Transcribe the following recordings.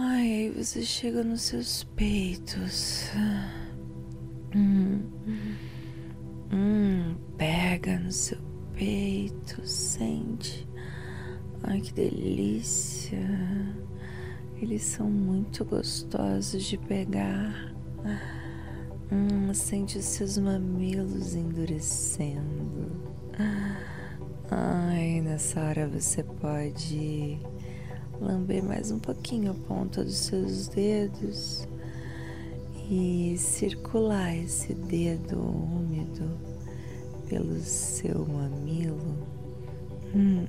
Ai, aí você chega nos seus peitos. Hum, hum, pega no seu peito, sente. Ai, que delícia. Eles são muito gostosos de pegar. Hum, sente os seus mamilos endurecendo. Ai, nessa hora você pode lamber mais um pouquinho a ponta dos seus dedos e circular esse dedo úmido pelo seu mamilo hum,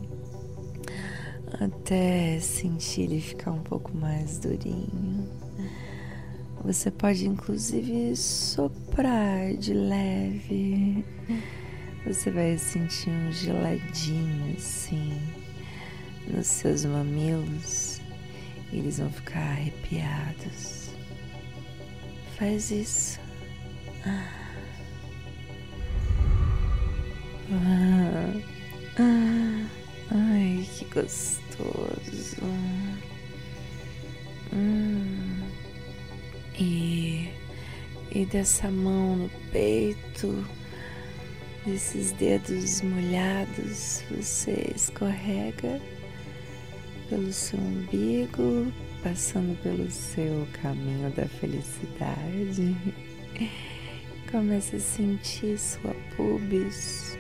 até sentir ele ficar um pouco mais durinho. Você pode inclusive soprar de leve. Você vai sentir um geladinho assim nos seus mamilos, eles vão ficar arrepiados. Faz isso. Ah. Ah. Ai, que gostoso. Hum. E, e dessa mão no peito, desses dedos molhados, você escorrega pelo seu umbigo, passando pelo seu caminho da felicidade. Comece a sentir sua pubis,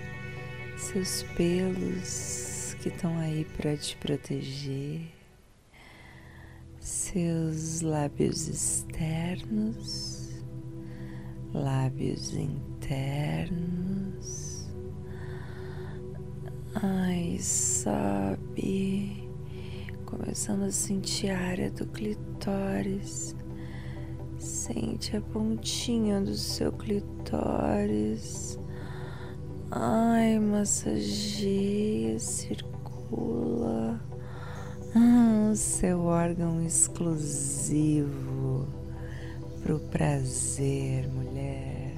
seus pelos que estão aí para te proteger, seus lábios externos, lábios internos. Ai, sobe começando a sentir a área do clitóris. Sente a pontinha do seu clitóris. Ai, massageia, circula. Hum, seu órgão exclusivo pro prazer, mulher.